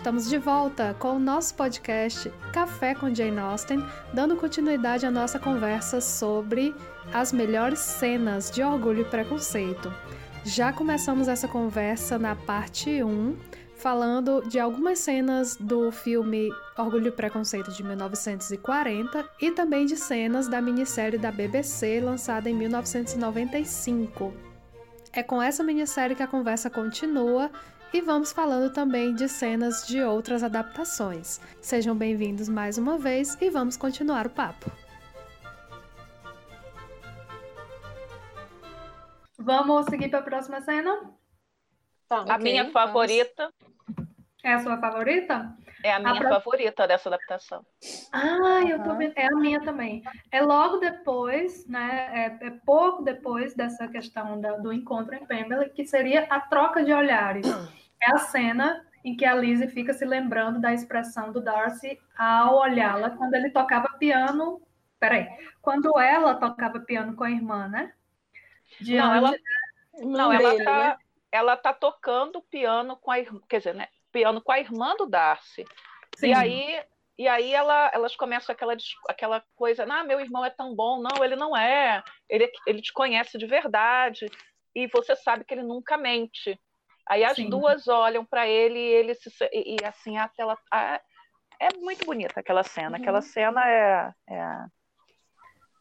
Estamos de volta com o nosso podcast Café com Jane Austen, dando continuidade à nossa conversa sobre as melhores cenas de Orgulho e Preconceito. Já começamos essa conversa na parte 1, falando de algumas cenas do filme Orgulho e Preconceito de 1940 e também de cenas da minissérie da BBC lançada em 1995. É com essa minissérie que a conversa continua e vamos falando também de cenas de outras adaptações. Sejam bem-vindos mais uma vez e vamos continuar o papo. Vamos seguir para a próxima cena? Tá, a okay, minha favorita. É a sua favorita? É a minha a favorita dessa adaptação. Ah, eu tô vendo. É a minha também. É logo depois, né? É, é pouco depois dessa questão da, do encontro em Pemberley, que seria a troca de olhares. É a cena em que a Lizzie fica se lembrando da expressão do Darcy ao olhá-la quando ele tocava piano. Peraí, quando ela tocava piano com a irmã, né? Diante não, ela, não, ela tá, né? ela tá tocando piano com a irmã, quer dizer, né? Piano com a irmã do Darcy. Sim. E aí, e aí ela, elas começam aquela, aquela coisa, ah, meu irmão é tão bom. Não, ele não é. Ele, ele te conhece de verdade. E você sabe que ele nunca mente. Aí as Sim. duas olham para ele e ele se e, e assim a tela a, é muito bonita aquela cena. Uhum. Aquela cena é, é...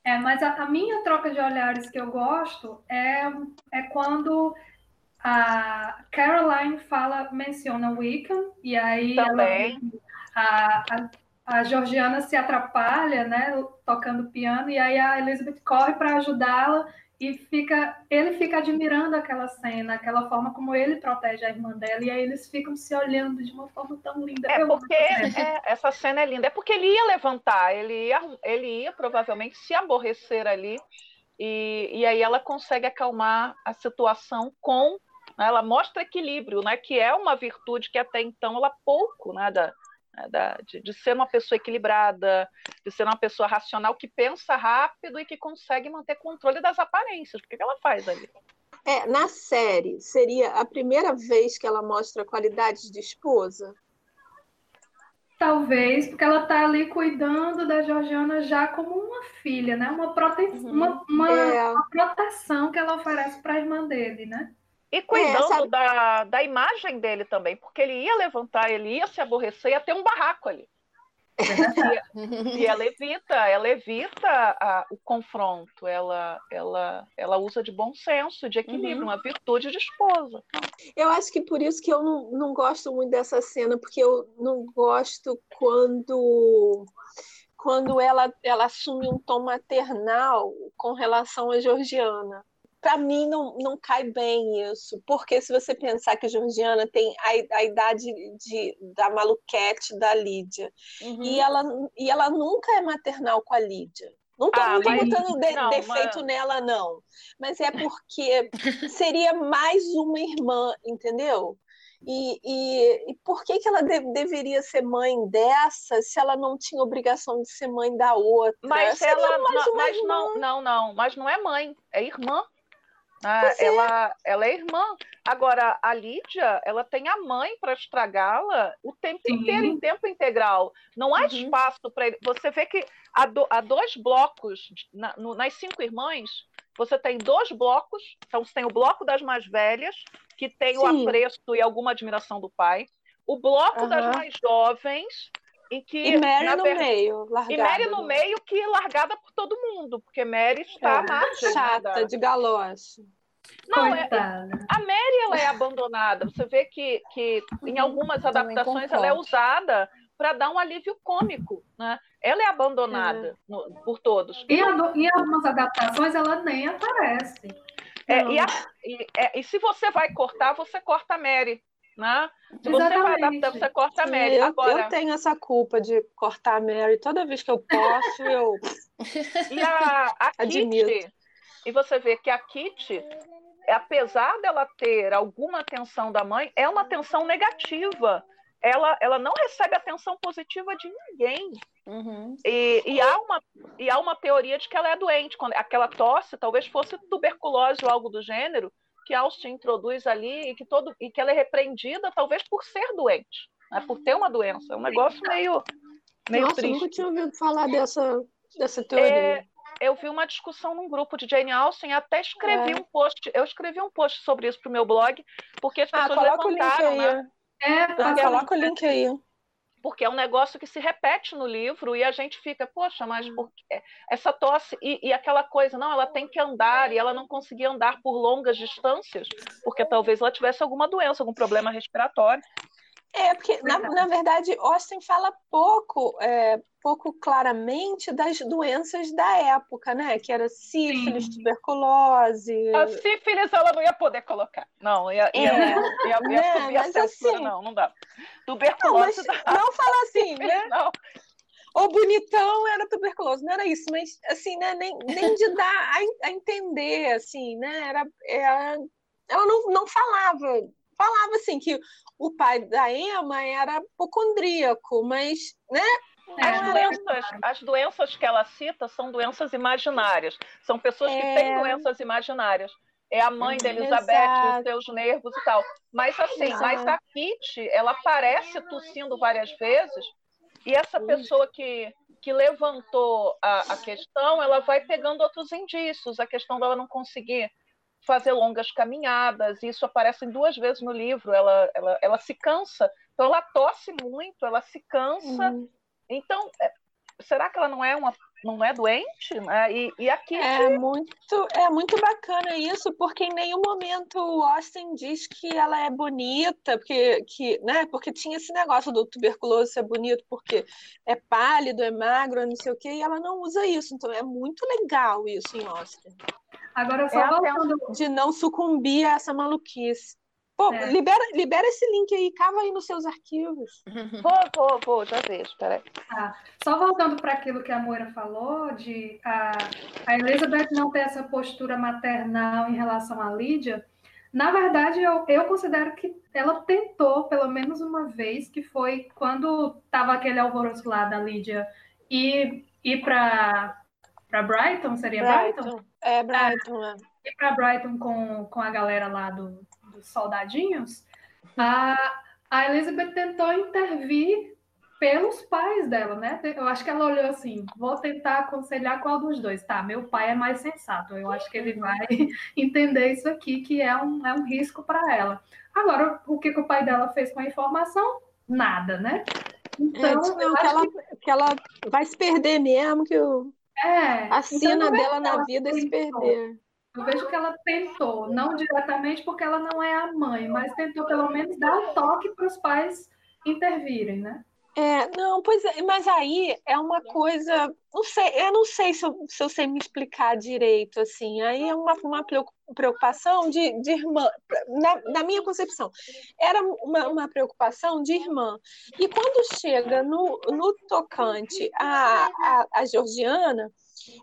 É, mas a, a, minha troca de olhares que eu gosto é, é quando a Caroline fala, menciona Wickham, e aí Também. Ela, a, a, a Georgiana se atrapalha, né, tocando piano, e aí a Elizabeth corre para ajudá-la, e fica, ele fica admirando aquela cena, aquela forma como ele protege a irmã dela, e aí eles ficam se olhando de uma forma tão linda. É porque é, essa cena é linda, é porque ele ia levantar, ele ia, ele ia provavelmente se aborrecer ali, e, e aí ela consegue acalmar a situação com. Né, ela mostra equilíbrio, né, que é uma virtude que até então ela pouco né, da, da, de, de, ser uma pessoa equilibrada, de ser uma pessoa racional que pensa rápido e que consegue manter controle das aparências. O que, que ela faz ali? É, na série, seria a primeira vez que ela mostra qualidades de esposa? Talvez, porque ela está ali cuidando da Georgiana já como uma filha, né? Uma, prote... Uhum. uma, uma, é. uma proteção que ela oferece para a irmã dele, né? E cuidando é, da, da imagem dele também, porque ele ia levantar, ele ia se aborrecer, ia ter um barraco ali. e, e ela evita, ela evita a, o confronto, ela, ela, ela usa de bom senso, de equilíbrio, uhum. uma virtude de esposa. Eu acho que por isso que eu não, não gosto muito dessa cena, porque eu não gosto quando quando ela, ela assume um tom maternal com relação a Georgiana para mim não, não cai bem isso, porque se você pensar que Georgiana tem a, a idade de, da maluquete da Lídia, uhum. e, ela, e ela nunca é maternal com a Lídia. Não estou ah, botando de, não, defeito mas... nela, não. Mas é porque seria mais uma irmã, entendeu? E, e, e, por que, que ela de, deveria ser mãe dessa se ela não tinha obrigação de ser mãe da outra? Mas ela não, mas não, não, não, mas não é mãe, é irmã. Ah, ela, é. ela é irmã. Agora, a Lídia, ela tem a mãe para estragá-la o tempo Sim. inteiro, em tempo integral. Não há uhum. espaço para ele. Você vê que há, do, há dois blocos, na, no, nas cinco irmãs, você tem dois blocos. Então, você tem o bloco das mais velhas, que tem Sim. o apreço e alguma admiração do pai. O bloco uhum. das mais jovens, em que, e Mary no meio, largada. E Mary no meio, que largada por todo mundo, porque Mary está é, margem, chata, de galoche. Não, é, a Mary ela é abandonada. Você vê que, que em uhum. algumas adaptações ela é usada para dar um alívio cômico, né? Ela é abandonada é. No, por todos. E em algumas adaptações ela nem aparece. É, e, a, e, é, e, se você vai cortar, você corta a Mary. Né? Se você vai adaptar, você corta a Mary. Eu, Agora... eu tenho essa culpa de cortar a Mary toda vez que eu posso, eu. E a, a Kitty, e você vê que a Kitty, apesar dela ter alguma atenção da mãe, é uma atenção negativa. Ela, ela não recebe atenção positiva de ninguém. Uhum. E, e, há uma, e há uma teoria de que ela é doente. Quando aquela tosse talvez fosse tuberculose ou algo do gênero, que Austin introduz ali e que, todo, e que ela é repreendida talvez por ser doente. né, por ter uma doença. É um negócio meio, meio Nossa, triste. nunca tinha ouvido falar dessa, dessa teoria. É, eu vi uma discussão num grupo de Jane Austen, até escrevi É. um post, eu escrevi um post sobre isso pro meu blog, porque as Ah, pessoas coloca o link levantaram, aí. né? É, Ah, passa- coloca o link aí. porque é um negócio que se repete no livro e a gente fica, poxa, mas por quê? essa tosse e, e aquela coisa, não, ela tem que andar e ela não conseguia andar por longas distâncias, porque talvez ela tivesse alguma doença, algum problema respiratório. É, porque, na, na verdade, Austin fala pouco, é, pouco claramente das doenças da época, né? Que era sífilis, Sim. tuberculose. A sífilis ela não ia poder colocar, não, ia, ia, É, ia, ia né, subir a censura, assim- não, não dá. Não, Tuberculose mas dá. não fala assim, né? Não. O bonitão era tuberculose, não era isso, mas assim, né? Nem, nem de dar a, a entender, assim, né? Era, era- ela não, não falava, falava assim que o pai da Emma era hipocondríaco, mas, né? As É, doenças, as doenças que ela cita são doenças imaginárias. São pessoas que É. têm doenças imaginárias. É a mãe da. Elizabeth, Exato. os seus nervos e tal. Mas assim, Exato. mas a Kitty, ela aparece tossindo várias vezes, e essa pessoa que, que levantou a, a questão, ela vai pegando outros indícios. A questão dela não conseguir fazer longas caminhadas, isso aparece duas vezes no livro. Ela, ela, ela se cansa, então ela tosse muito, ela se cansa. Uhum. Então, é, será que ela não é uma não é doente? né? E, e aqui É muito, é muito bacana isso, porque em nenhum momento o Austin diz que ela é bonita, porque, que, né, porque tinha esse negócio do tuberculose ser bonito porque é pálido, é magro, não sei o quê, e ela não usa isso. Então é muito legal isso em Austin, Agora, só É voltando, de não sucumbir a essa maluquice. Pô, É. libera, libera esse link aí, cava aí nos seus arquivos. vou, vou, vou, já vejo, peraí. só voltando para aquilo que a Moira falou, de a, a Elizabeth não ter essa postura maternal em relação à Lídia, na verdade, eu, eu considero que ela tentou, pelo menos uma vez, que foi quando estava aquele alvoroço lá da Lídia ir, ir para Brighton, seria Brighton? É, Brighton, é. ir para Brighton com, com a galera lá do, dos soldadinhos, a, a Elizabeth tentou intervir pelos pais dela, né? Eu acho que ela olhou assim: vou tentar aconselhar qual dos dois. Tá, meu pai é mais sensato, eu acho que ele vai entender isso aqui, que é um, é um risco para ela. Agora, o que, que o pai dela fez com a informação? Nada, né? É, Então, eu não, que, ela, que ela vai se perder mesmo, que o, que é. a Então, sina não é dela que na vida é se tentou. perder. Eu vejo que ela tentou, não diretamente porque ela não é a mãe, mas tentou pelo menos dar um toque para os pais intervirem, né? É, não, pois é, mas aí é uma coisa, não sei, eu não sei se eu, se eu sei me explicar direito, assim, aí é uma, uma preocupação de, de irmã, na, na minha concepção, era uma, uma preocupação de irmã, e quando chega no, no tocante a, a, a Georgiana,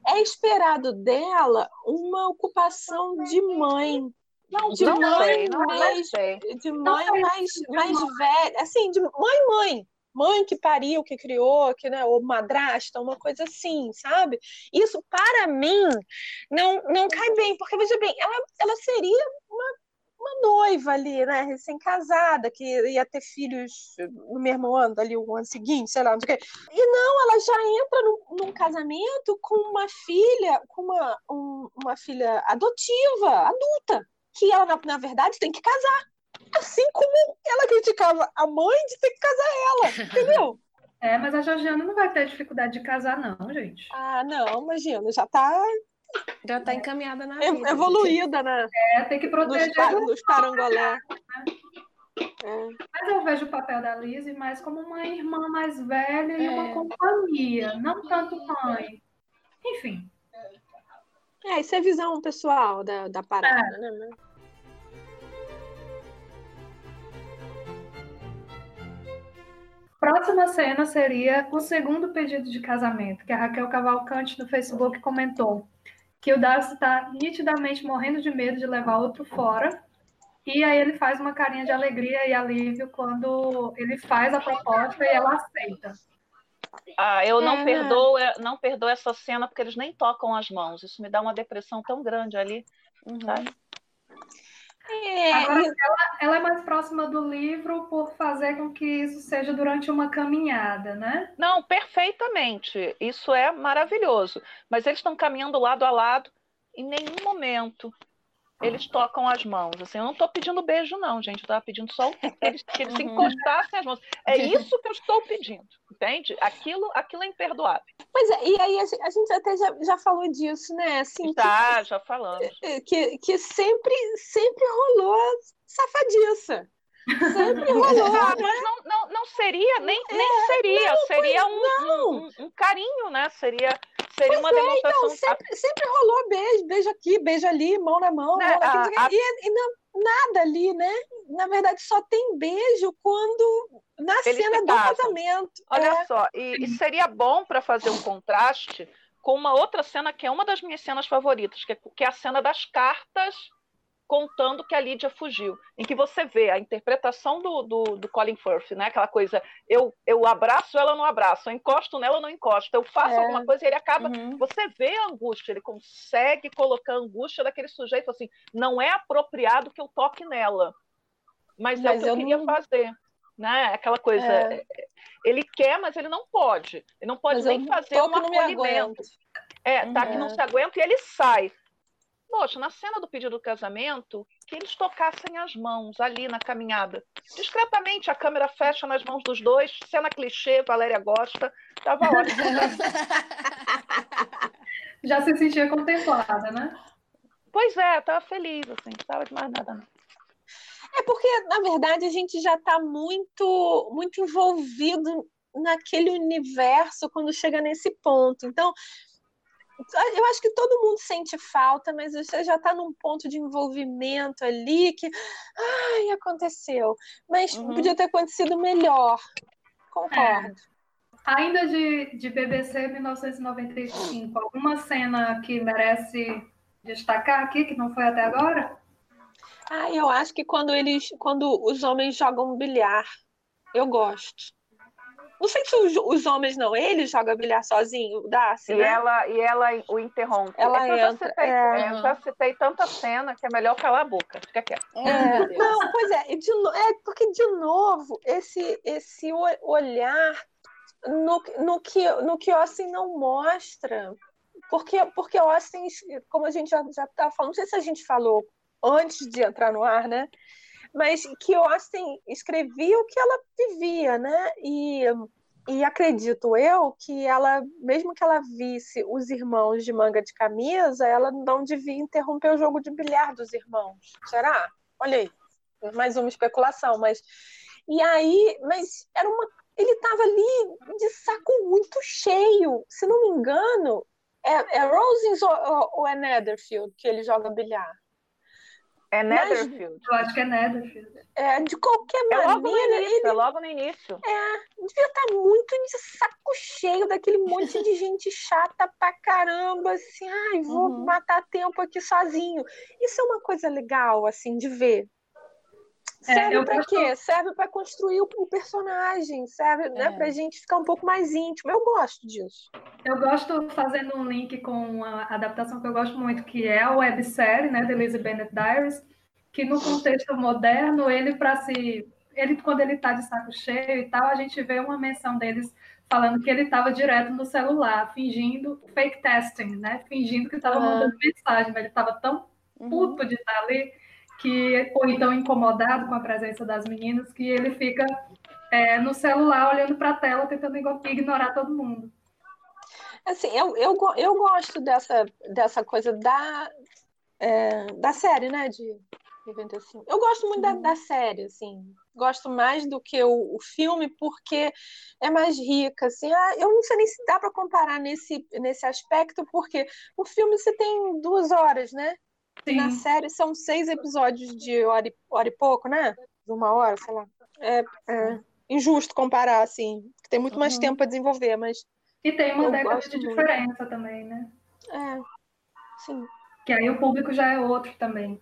é esperado dela uma ocupação de mãe, Não, de não mãe sei, não, não mesmo, sei. de mãe sei, mais, de mais velha, assim, de mãe, mãe, mãe que pariu, que criou, que, né, ou madrasta, uma coisa assim, sabe? Isso, para mim, não, não cai bem, porque, veja bem, ela, ela seria uma, noiva ali, né, recém-casada, que ia ter filhos no mesmo ano, ali, o ano seguinte, sei lá, não sei o quê. E não, ela já entra num, num casamento com uma filha, com uma, um- uma filha adotiva, adulta, que ela, na, na verdade, tem que casar. Assim como ela criticava a mãe de ter que casar ela, entendeu? É, mas a Georgiana não vai ter dificuldade de casar, não, gente. Ah, não, imagina, já tá Já tá encaminhada na vida. evoluída, né? É, tem que proteger. pa- nos parangolé. É. Mas eu vejo o papel da Lizzie mais como uma irmã mais velha e uma É. companhia, não tanto mãe. Enfim, É, isso é visão pessoal da, da parada, né? próxima cena seria o segundo pedido de casamento, que a Raquel Cavalcante no Facebook comentou que o Darcy está nitidamente morrendo de medo de levar outro fora. E aí ele faz uma carinha de alegria e alívio quando ele faz a proposta e ela aceita. Ah, eu não É. perdoo, é, não perdoo essa cena porque eles nem tocam as mãos. Isso me dá uma depressão tão grande ali. Uhum. Sabe? É, Agora, ela, ela, é mais próxima do livro por fazer com que isso seja durante uma caminhada, né? Não, perfeitamente. Isso é maravilhoso. Mas eles estão caminhando lado a lado. Em nenhum momento eles tocam as mãos. Assim, eu não estou pedindo beijo, não, gente. Eu estava pedindo só que eles, que eles se uhum. encostassem as mãos. É isso que eu estou pedindo, entende? Aquilo, aquilo é imperdoável. Pois é, e aí a gente até já, já falou disso, né? Assim, já, que, já falamos. Que, que sempre, sempre rolou safadiça. Sempre rolou. Ah, mas não, não, não seria, nem, é, nem seria. Não, seria um, um, um, um, carinho, né? Seria, seria pois uma é, então, demonstração. Então, sempre, sempre rolou beijo, beijo aqui, beijo ali, mão na mão, né? mão a, e, e não, nada ali, né? Na verdade, só tem beijo quando na cena do casamento. Olha é. só, e, e seria bom para fazer um contraste com uma outra cena que é uma das minhas cenas favoritas, que é, que é a cena das cartas contando que a Lídia fugiu, em que você vê a interpretação do, do, do, Colin Firth, né? Aquela coisa, eu, eu abraço ela, não abraço, eu encosto nela, não encosto, eu faço é. alguma coisa e ele acaba. Uhum. Você vê a angústia, ele consegue colocar a angústia daquele sujeito assim, não é apropriado que eu toque nela, mas, mas é o que eu, eu queria não... fazer. Né? Aquela coisa, é. ele quer, mas ele não pode. Ele não pode mas nem fazer um acolhimento. É, tá que não se aguenta e ele sai. Poxa, na cena do pedido do casamento, que eles tocassem as mãos ali na caminhada. Discretamente, a câmera fecha nas mãos dos dois, cena clichê, Valéria gosta, tava ótimo. Já se sentia contemplada, né? Pois é, tava feliz, assim, não estava de mais nada, não. É porque, na verdade, a gente já está muito, muito envolvido naquele universo quando chega nesse ponto. Então, eu acho que todo mundo sente falta, mas você já está num ponto de envolvimento ali que, ai, aconteceu. Mas uhum. podia ter acontecido melhor. Concordo. É. Ainda de, de BBC 1995, alguma cena que merece destacar aqui, que não foi até agora? Ah, eu acho que quando eles, quando os homens jogam bilhar, eu gosto. Não sei se os, os homens não, ele joga bilhar sozinho, o Darcy, e né? ela E ela o interrompe. Ela é entra. Citei, é. Eu já citei tanta cena que é melhor calar a boca. Fica quieto. É, não, pois é, de, é, porque de novo, esse, esse olhar no, no, que, no que Austin não mostra. Porque, porque Austin, como a gente já estava falando, não sei se a gente falou antes de entrar no ar, né? Mas que Austin escrevia o que ela vivia, né? E, e acredito eu que ela, mesmo que ela visse os irmãos de manga de camisa, ela não devia interromper o jogo de bilhar dos irmãos. Será? Olha aí, mais uma especulação, mas e aí, mas era uma ele estava ali de saco muito cheio. Se não me engano, é, é Rosens ou, ou é Netherfield que ele joga bilhar? É Netherfield. eu acho que é Netherfield. É, de qualquer é maneira. Logo início, ele, é logo no início. É, devia estar muito de saco cheio daquele monte de gente chata pra caramba, assim, ai, vou uhum. matar tempo aqui sozinho. Isso é uma coisa legal, assim, de ver. Serve é, para quê? Serve para construir o, personagem, serve né, é. né, para a gente ficar um pouco mais íntimo. Eu gosto disso. Eu gosto fazendo um link com uma adaptação que eu gosto muito, que é a websérie né, de Elizabeth Bennet Diaries, que no contexto moderno, ele para se. Ele, quando ele está de saco cheio e tal, a gente vê uma menção deles falando que ele estava direto no celular, fingindo fake testing, né? Fingindo que estava uhum. mandando mensagem, mas ele estava tão uhum. puto de estar ali que ou então incomodado com a presença das meninas que ele fica é, no celular olhando para a tela tentando ignorar todo mundo. Assim, eu, eu, eu gosto dessa, dessa coisa da, é, da série, né? De 95. Eu gosto muito da, da série, assim. Gosto mais do que o, o, filme, porque é mais rica, assim. Ah, eu não sei nem se dá para comparar nesse, nesse aspecto, porque o filme você tem duas horas, né? Sim. Na série são seis episódios de hora e, hora e pouco, né? De uma hora, sei lá. É, é injusto comparar, assim, tem muito mais uhum. tempo para desenvolver, mas. E tem uma década de muito. diferença também, né? É, sim. Que aí o público já é outro também.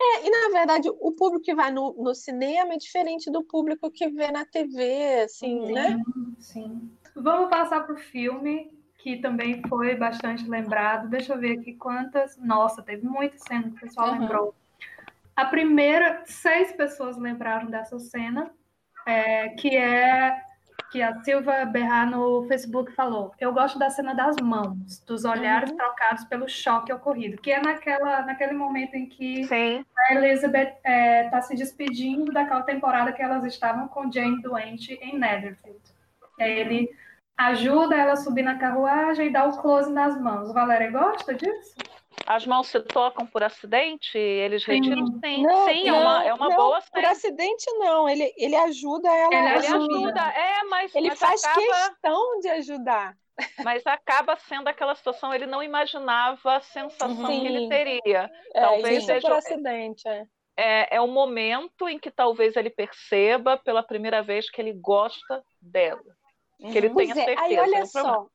É, e na verdade, o público que vai no, no cinema é diferente do público que vê na TV, assim, sim, né? Sim. Vamos passar para o filme que também foi bastante lembrado. Deixa eu ver aqui quantas. Nossa, teve muitas cenas que o pessoal uhum. lembrou. A primeira, seis pessoas lembraram dessa cena, é, que é que a Silva Berrar no Facebook falou. Eu gosto da cena das mãos, dos olhares uhum. trocados pelo choque ocorrido, que é naquela, naquele momento em que Sim. a Elizabeth está é, tá se despedindo daquela temporada que elas estavam com Jane doente em Netherfield. Ele ajuda ela a subir na carruagem e dá o close nas mãos. Valéria gosta disso? As mãos se tocam por acidente? Eles sim. retiram? Sim, não, sim não, é uma, é uma não, boa Por acidente, não. Ele, ele ajuda ela. Ele, ele ajuda, é, mas. Ele mas faz acaba, questão de ajudar. Mas acaba sendo aquela situação, ele não imaginava a sensação sim. que ele teria. É, talvez é por acidente, é. É, é o momento em que talvez ele perceba pela primeira vez que ele gosta dela. Que ele pois tenha é, certeza. Aí olha é um só,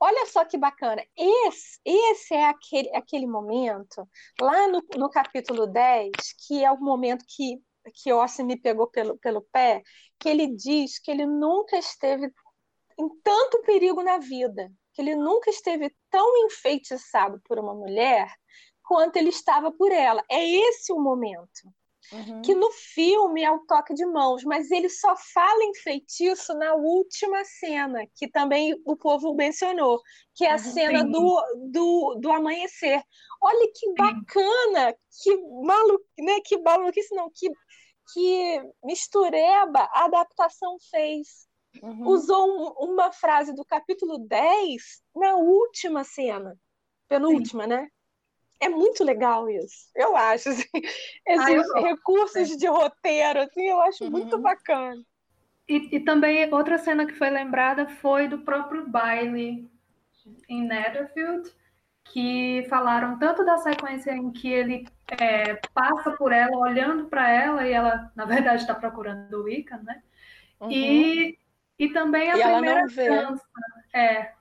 Olha só que bacana. Esse, esse é aquele, aquele momento, lá no, no capítulo 10, que é o momento que, que Ossi me pegou pelo, pelo pé, que ele diz que ele nunca esteve em tanto perigo na vida, que ele nunca esteve tão enfeitiçado por uma mulher quanto ele estava por ela. É esse o momento. Uhum. Que no filme é o toque de mãos, mas ele só fala em feitiço na última cena, que também o povo mencionou, que é a uhum, cena do, do, do amanhecer. Olha que bacana, que maluco, né? Que maluquice, não, que, que mistureba a adaptação fez. Uhum. Usou um, uma frase do capítulo 10 na última cena, penúltima, Sim. né? É muito legal isso. Eu acho, assim, esses ah, recursos de roteiro, assim, eu acho uhum. muito bacana. E, e, também outra cena que foi lembrada foi do próprio baile em Netherfield, que falaram tanto da sequência em que ele é, passa por ela, olhando para ela, e ela, na verdade, está procurando o Wicca, né? Uhum. E, e também a e primeira dança. É,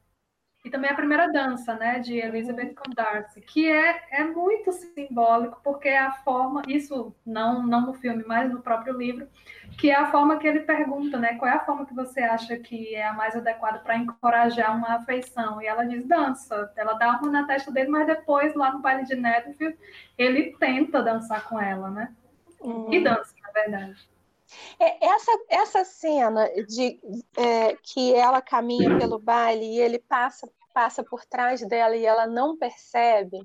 e também a primeira dança, né, de Elizabeth com Darcy, que é, é muito simbólico, porque é a forma, isso não, não no filme, mas no próprio livro, que é a forma que ele pergunta, né, qual é a forma que você acha que é a mais adequada para encorajar uma afeição? E ela diz dança. Ela dá uma na testa dele, mas depois, lá no baile de Netherfield, ele tenta dançar com ela, né? Uhum. E dança, na verdade. É, essa, essa cena de é, que ela caminha pelo baile e ele passa, passa por trás dela e ela não percebe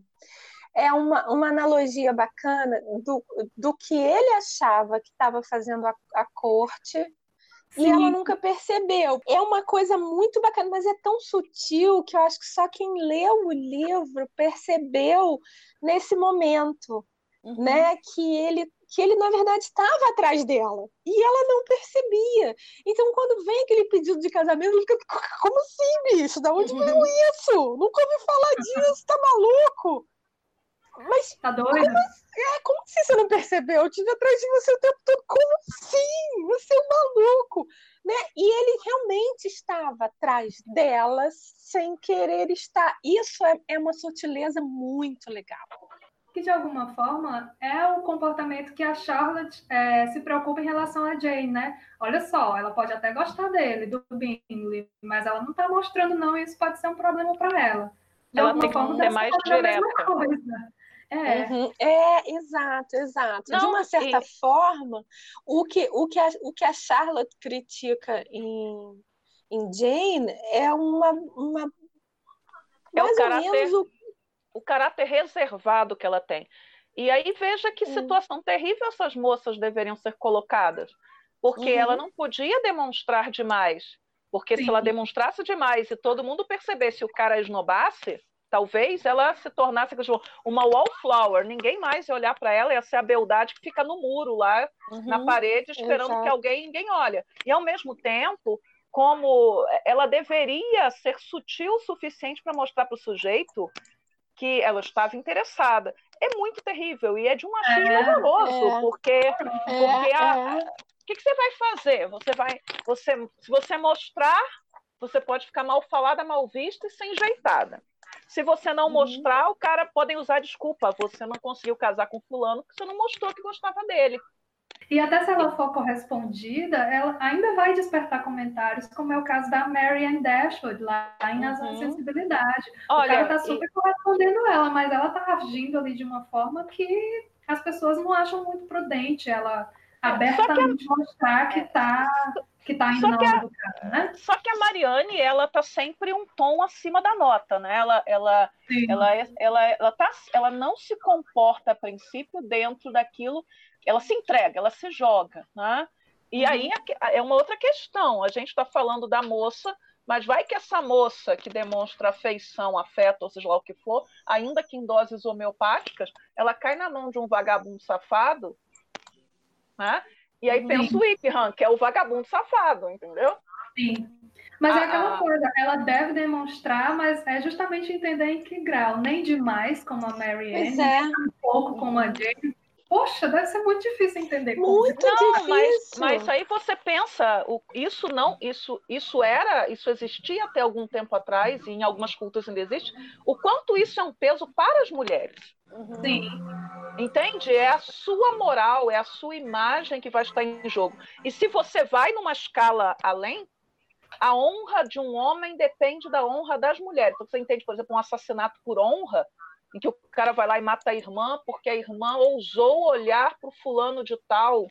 é uma, uma analogia bacana do, do que ele achava que estava fazendo a, a corte Sim. e ela nunca percebeu. É uma coisa muito bacana, mas é tão sutil que eu acho que só quem leu o livro percebeu nesse momento, uhum. né? Que ele que ele, na verdade, estava atrás dela. E ela não percebia. Então, quando vem aquele pedido de casamento, ele fica, como assim, bicho? Da onde veio uhum. isso? Nunca ouvi falar disso, tá maluco? Mas. Tá doido? Como, assim? é, como assim você não percebeu? Eu estive atrás de você o tempo todo. Como assim? Você é um maluco. Né? E ele realmente estava atrás dela sem querer estar. Isso é, é uma sutileza muito legal que de alguma forma é o comportamento que a Charlotte é, se preocupa em relação a Jane, né? Olha só, ela pode até gostar dele, do Bingley, mas ela não está mostrando não, e isso pode ser um problema para ela. De ela tem que ser mais direta. É. Uhum. é, exato, exato. Não, de uma certa e... forma, o que, o, que a, o que a Charlotte critica em, em Jane é uma, uma é mais o caráter... ou menos o o caráter reservado que ela tem. E aí veja que situação terrível essas moças deveriam ser colocadas, porque uhum. ela não podia demonstrar demais, porque Sim. se ela demonstrasse demais e todo mundo percebesse o cara esnobasse, talvez ela se tornasse uma wallflower, ninguém mais ia olhar para ela, ia ser a beldade que fica no muro lá, uhum. na parede, esperando Exato. que alguém, ninguém olha. E ao mesmo tempo, como ela deveria ser sutil o suficiente para mostrar para o sujeito que ela estava interessada. É muito terrível e é de um achismo é, horroroso, é, porque, é, porque a, é. o que, que, você vai fazer? Você vai, você, se você mostrar, você pode ficar mal falada, mal vista e sem jeitada. Se você não uhum. mostrar, o cara podem usar desculpa. Você não conseguiu casar com fulano porque você não mostrou que gostava dele. E até se ela for correspondida, ela ainda vai despertar comentários, como é o caso da Marianne Dashwood, lá em Razão uhum. e Sensibilidade. Olha, o cara tá super e... correspondendo ela, mas ela tá agindo ali de uma forma que as pessoas não acham muito prudente ela abertamente a... mostrar que está que tá indo na onda do cara, né? Só que a Mariane, ela tá sempre um tom acima da nota, né? Ela, ela, ela, é, ela, ela, tá, ela não se comporta a princípio dentro daquilo, ela se entrega, ela se joga, né? E uhum. aí é, uma outra questão. A gente está falando da moça, mas vai que essa moça que demonstra afeição, afeto, ou seja lá o que for, ainda que em doses homeopáticas, ela cai na mão de um vagabundo safado né? E aí pensa o Ipihan, que é o vagabundo safado, entendeu? Sim. Mas é ah, é aquela coisa, ela deve demonstrar, mas é justamente entender em que grau. Nem demais, como a Mary Ann, é. um pouco como a Jane. Poxa, deve ser muito difícil entender. Muito não, difícil. Mas, mas aí você pensa, isso não, isso, isso era, isso existia até algum tempo atrás, e em algumas culturas ainda existe, o quanto isso é um peso para as mulheres. Uhum. Sim. Entende? É a sua moral, é a sua imagem que vai estar em jogo. E se você vai numa escala além, a honra de um homem depende da honra das mulheres. Então, você entende, por exemplo, um assassinato por honra, em que o cara vai lá e mata a irmã porque a irmã ousou olhar para o fulano de tal.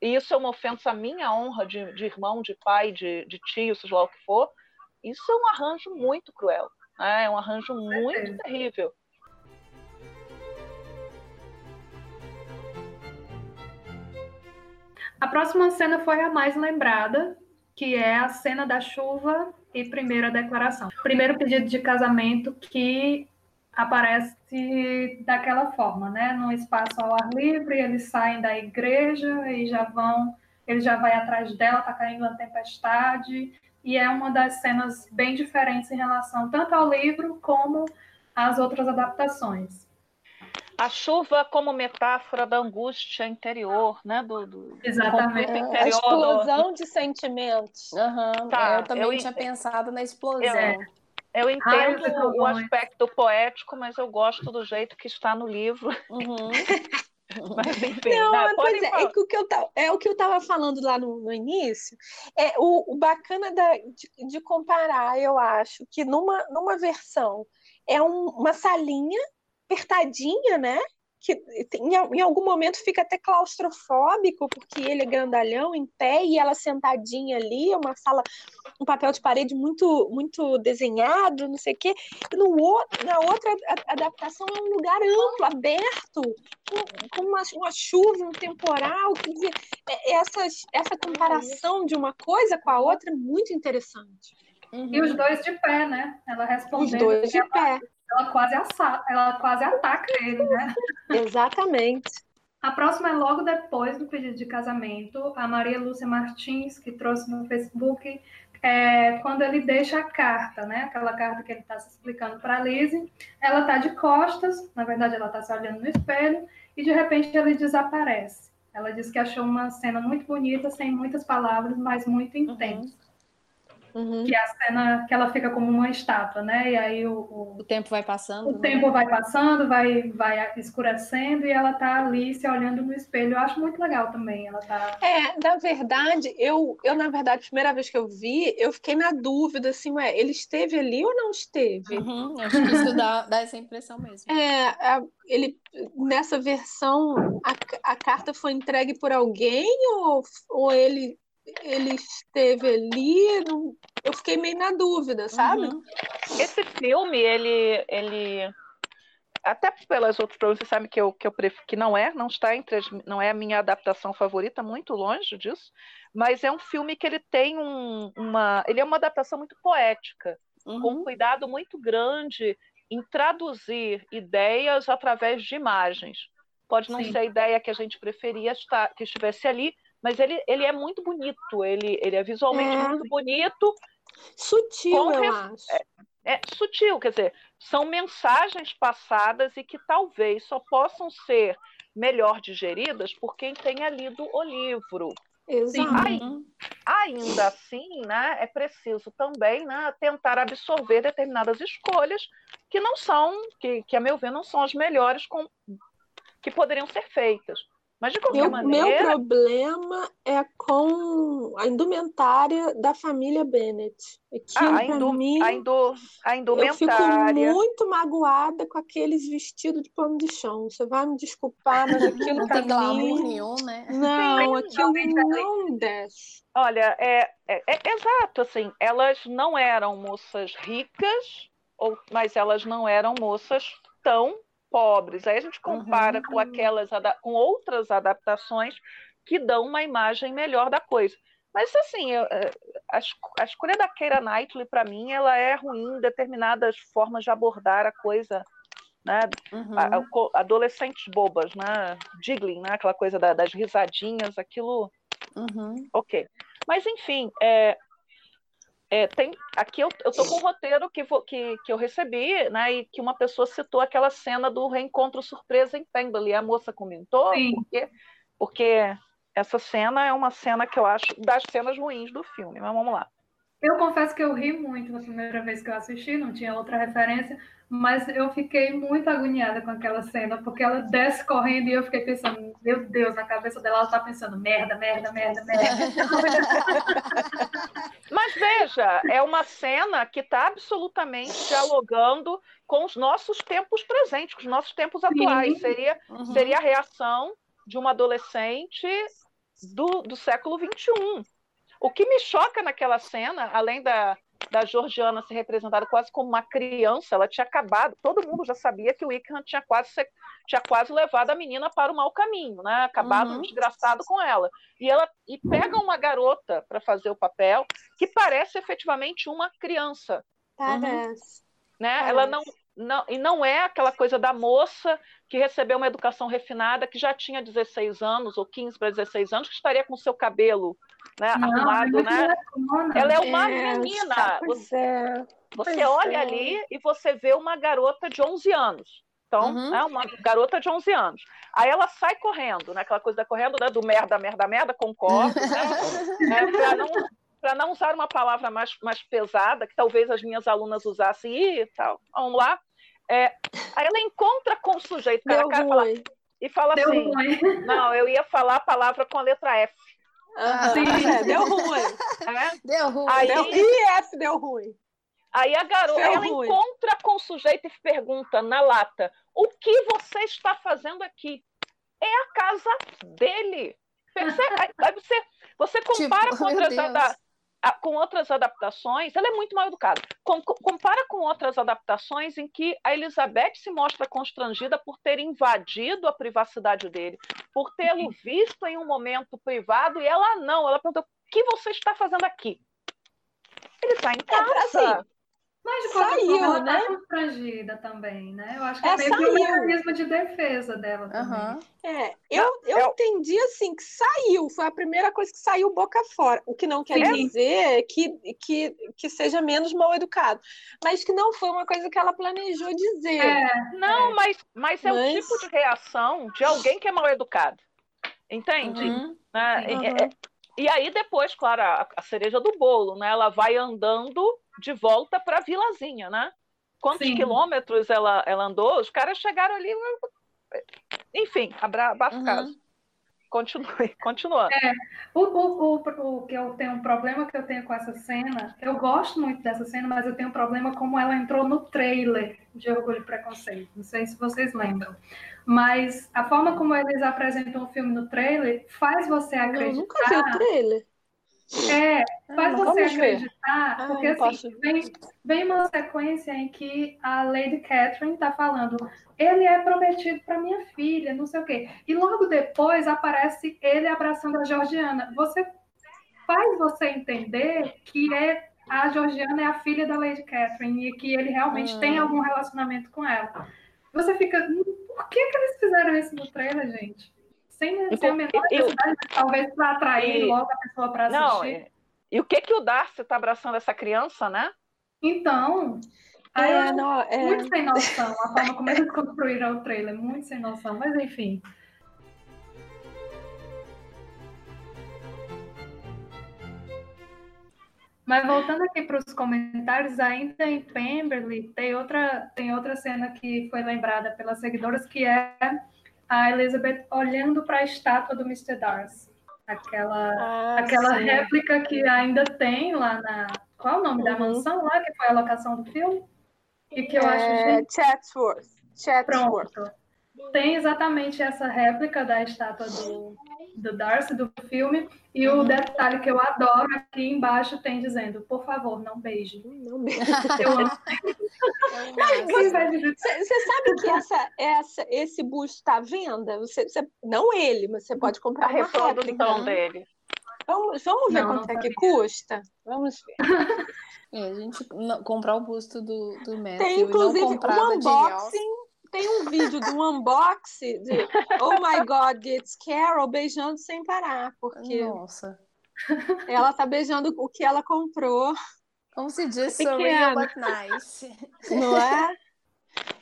E isso é uma ofensa à minha honra de, de irmão, de pai, de, de tio, seja lá o que for. Isso é um arranjo muito cruel. Né? É um arranjo muito terrível. A próxima cena foi a mais lembrada, que é a cena da chuva e primeira declaração. Primeiro pedido de casamento que aparece daquela forma, né? Num espaço ao ar livre, eles saem da igreja e já vão, ele já vai atrás dela, tá caindo uma tempestade, e é uma das cenas bem diferentes em relação tanto ao livro como às outras adaptações. A chuva como metáfora da angústia interior, né? Do, do Exatamente. Do interior, a explosão do... de sentimentos. Uhum. Tá, eu também eu tinha pensado na explosão. Eu, eu entendo Ai, o aspecto poético, mas eu gosto do jeito que está no livro. Uhum. Mas, enfim, não, né? pois é, é, o que eu tava, é o que eu estava falando lá no, no, início. É o, o bacana da, de, de, comparar, eu acho, que numa, numa versão é um, uma salinha apertadinha, né? Que em, em, algum momento fica até claustrofóbico, porque ele é grandalhão, em pé, e ela sentadinha ali, uma sala, um papel de parede muito muito desenhado, não sei o quê. E no na outra adaptação é um lugar amplo, aberto, com, com uma, uma, chuva, um temporal. Quer dizer, é, essa, essa comparação de uma coisa com a outra é muito interessante. Uhum. E os dois de pé, né? Ela respondendo. Os dois de pé ela quase, assa, ela quase ataca ele, né? Exatamente. A próxima é logo depois do pedido de casamento. A Maria Lúcia Martins, que trouxe no Facebook, é, quando ele deixa a carta, né? Aquela carta que ele está se explicando para a Lizzie. Ela está de costas, na verdade, ela está se olhando no espelho, e de repente ele desaparece. Ela diz que achou uma cena muito bonita, sem muitas palavras, mas muito intensa. Uhum. Uhum. Que é a cena que ela fica como uma estátua, né? E aí o, o, o tempo vai passando. O né? tempo vai passando, vai, vai escurecendo e ela tá ali se olhando no espelho. Eu acho muito legal também. Ela tá. É, na verdade, eu, eu na verdade, a primeira vez que eu vi, eu fiquei na dúvida assim, ué, ele esteve ali ou não esteve? Uhum, acho que isso dá, dá essa impressão mesmo. É, a, ele nessa versão a, a carta foi entregue por alguém ou, ou ele ele esteve ali, não... eu fiquei meio na dúvida, sabe? Uhum. Esse filme, ele, ele até pelas outras provas, você sabe que eu, que eu prefiro, que não é, não está entre as, não é a minha adaptação favorita, muito longe disso, mas é um filme que ele tem um, uma, ele é uma adaptação muito poética, uhum. com um cuidado muito grande em traduzir ideias através de imagens. Pode não Sim. ser a ideia que a gente preferia estar, que estivesse ali, mas ele, ele é muito bonito, ele, ele é visualmente é. muito bonito. Sutil, eu acho. É, é, sutil, quer dizer, são mensagens passadas e que talvez só possam ser melhor digeridas por quem tenha lido o livro. Exato. ainda assim, né, é preciso também né, tentar absorver determinadas escolhas que não são, que, que a meu ver não são as melhores com, que poderiam ser feitas. Mas de qualquer meu, maneira. Meu problema é com a indumentária da família Bennett. Aquilo, ah, a, indu, mim, a, indu, a indumentária. Eu fico muito magoada com aqueles vestidos de pano de chão. Você vai me desculpar, mas aquilo não pra tem glamour mim... nenhum, né? Não, aquilo não desce. Olha, é, é, é, exato, assim, elas não eram moças ricas, ou, mas elas não eram moças tão pobres. Aí a gente compara uhum. com aquelas com outras adaptações que dão uma imagem melhor da coisa. Mas assim, eu, é, a, a escolha da Keira Knightley para mim ela é ruim em determinadas formas de abordar a coisa, né? Uhum. A, a, adolescentes bobas, né? Diggling, né? Aquela coisa da, das risadinhas, aquilo. Uhum. Ok. Mas enfim, é, é, tem, aqui eu, eu tô com um roteiro que, que, que eu recebi, né, e que uma pessoa citou aquela cena do reencontro surpresa em Pemberley. A moça comentou, Sim. porque, porque essa cena é uma cena que eu acho das cenas ruins do filme. Mas vamos lá. Eu confesso que eu ri muito na primeira vez que eu assisti, não tinha outra referência, mas eu fiquei muito agoniada com aquela cena, porque ela desce correndo e eu fiquei pensando, meu Deus, na cabeça dela ela tá pensando, merda, merda, merda, merda. mas veja, é uma cena que está absolutamente dialogando com os nossos tempos presentes, com os nossos tempos atuais. Seria, uhum. seria a reação de uma adolescente do, do século XXI. O que me choca naquela cena, além da, da Georgiana ser representada quase como uma criança, ela tinha acabado, todo mundo já sabia que o Wickham tinha quase, tinha quase levado a menina para o mau caminho, né? acabado uhum. desgraçado com ela. E ela e pega uma garota para fazer o papel que parece efetivamente uma criança. Parece. Né? Parece. Ela não, não, e não é aquela coisa da moça que recebeu uma educação refinada, que já tinha 16 anos, ou 15 para 16 anos, que estaria com seu cabelo né, não, arrumado, né? Ela é uma é, menina. Você, é, você olha é. ali e você vê uma garota de 11 anos. Então, uhum. é uma garota de 11 anos. Aí ela sai correndo, né? Aquela coisa da correndo, né? do merda, merda, merda, concordo, né? é, para não, para não usar uma palavra mais, mais pesada, que talvez as minhas alunas usassem, e tal, vamos lá. É, aí ela encontra com o sujeito, cara, cara fala, e fala Deu assim: ruim. Não, eu ia falar a palavra com a letra F. Uhum. Sim, é, deu ruim. É? Deu ruim. Aí, deu, e F deu ruim. Aí a garota ela ruim. encontra com o sujeito e pergunta na lata: O que você está fazendo aqui? É a casa dele. Aí você, você compara tipo, com outras com outras adaptações, ela é muito mal educada. Com, compara com outras adaptações em que a Elizabeth se mostra constrangida por ter invadido a privacidade dele, por tê-lo visto em um momento privado e ela não. Ela perguntou: o que você está fazendo aqui? Ele está em é, casa. É, assim, mas de qualquer saiu, forma, ela né? tá constrangida também, né? Eu acho que é, é meio que um mecanismo de defesa dela também. Uhum. É, eu, eu, eu entendi assim que saiu, foi a primeira coisa que saiu boca fora. O que não quer Sim. dizer que, que, que seja menos mal educado. Mas que não foi uma coisa que ela planejou dizer. É, não, é. Mas, mas é mas... o tipo de reação de alguém que é mal educado. Entende? Uhum. Né? Uhum. E aí depois, claro, a, a, cereja do bolo, né? Ela vai andando de volta para a vilazinha, né? Quantos Sim. quilômetros ela, ela andou? Os caras chegaram ali, enfim, abaixo uhum. Continue, continuando. É, o, o, o, o, que eu tenho um problema que eu tenho com essa cena, eu gosto muito dessa cena, mas eu tenho um problema como ela entrou no trailer de Orgulho e Preconceito. Não sei se vocês lembram. Mas a forma como eles apresentam o filme no trailer faz você acreditar. Eu nunca vi o trailer. É, faz ah, você acreditar, ver. porque ah, assim, vem, vem, uma sequência em que a Lady Catherine está falando, ele é prometido para minha filha, não sei o quê. E logo depois aparece ele abraçando a Georgiana. Você faz você entender que é a Georgiana é a filha da Lady Catherine e que ele realmente tem ah. algum relacionamento com ela. Você fica, hum, por que, que eles fizeram isso no trailer, gente? Sem, e, sem a menor necessidade, talvez para atrair e, logo a pessoa para assistir. Não, e, e o que que o Darcy está abraçando essa criança, né? Então, aí é, não, é... muito sem noção, a forma como eles construíram o trailer, muito sem noção, mas enfim. Mas voltando aqui para os comentários, ainda em Pemberley, tem outra, tem outra cena que foi lembrada pelas seguidoras, que é a Elizabeth olhando para a estátua do Mr. Darcy. Aquela, Ah, aquela sim. réplica que ainda tem lá na. Qual é o nome da Uhum. mansão lá, que foi a locação do filme? E que eu acho É, Chatsworth. Chatsworth. Pronto. Tem exatamente essa réplica da estátua do, do Darcy do filme. E o detalhe que eu adoro aqui embaixo tem dizendo, por favor, não beije. Não me- Eu amo. Você sabe que essa, essa, esse busto está à venda? Você, você- não ele, mas você pode A comprar uma réplica. reprodução dele. Vamos, vamos ver Não, quanto não é que custa? Vamos ver. É, a gente não- comprar o busto do, do Matthew Tem e não inclusive comprar um unboxing. Tem um vídeo do unboxing de Oh my God, it's Carol beijando sem parar, porque Nossa. ela tá beijando o que ela comprou, Como se diz, Pequeno. surreal but nice. não é?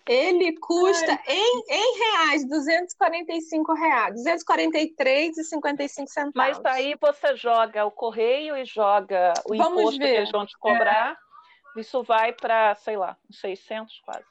Ele custa em, em reais, 245 reais, 243,55 centavos. Mas daí você joga o correio e joga o Vamos imposto ver. que eles vão te cobrar. Isso vai para, sei lá, uns 600 quase.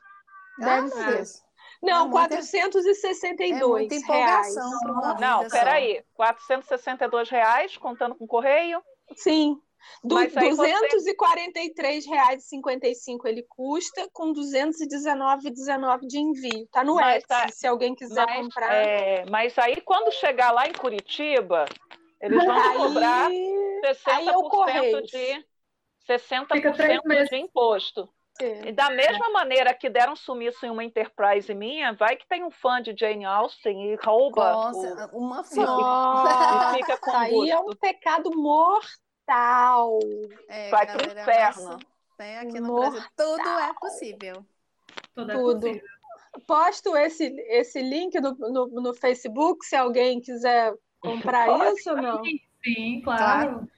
Deve Ah, ser. Deus. Não, É muita- 462 É muita reais. empolgação para uma Não, peraí. 462 reais, contando com correio. Sim. Du Mas aí você- 243 reais e 55 ele custa, com 219,19 de envio. Tá no Mas Etsy, tá- se alguém quiser Mas, comprar. é, mas aí, quando chegar lá em Curitiba, eles vão te cobrar Aí, 60% aí é o de Fica 60% três meses. de imposto. E da mesma maneira que deram sumiço em uma Enterprise minha, vai que tem um fã de Jane Austen e rouba Nossa, uma o, fã. Nossa, e fica com aí é um gosto. pecado mortal. É, Vai pro galera, inferno. mas, né, aqui no Mortal. Brasil tudo é possível. tudo. é possível. Posto esse, esse link no, no, no Facebook, se alguém quiser comprar Pode. isso ou não. Sim, claro.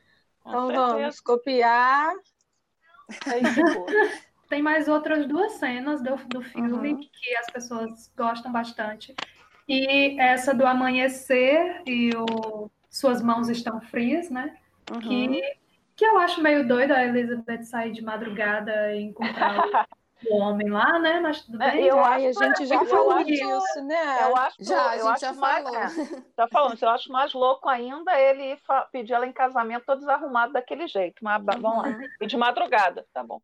Com Então vamos copiar. Facebook. Tem mais outras duas cenas do, do filme Uhum. que as pessoas gostam bastante. E essa do amanhecer e o Suas Mãos Estão Frias, né? Uhum. Que, que eu acho meio doido a Elizabeth sair de madrugada e encontrar o homem lá, né? Mas tudo É, bem. eu Ai, a acho gente já eu falou acho- disso, né? Eu acho, Já, a gente acho já mais, falou. é, tá falando, eu acho mais louco ainda ele pedir ela em casamento todo desarrumado daquele jeito. Mas vamos lá. E de madrugada, tá bom.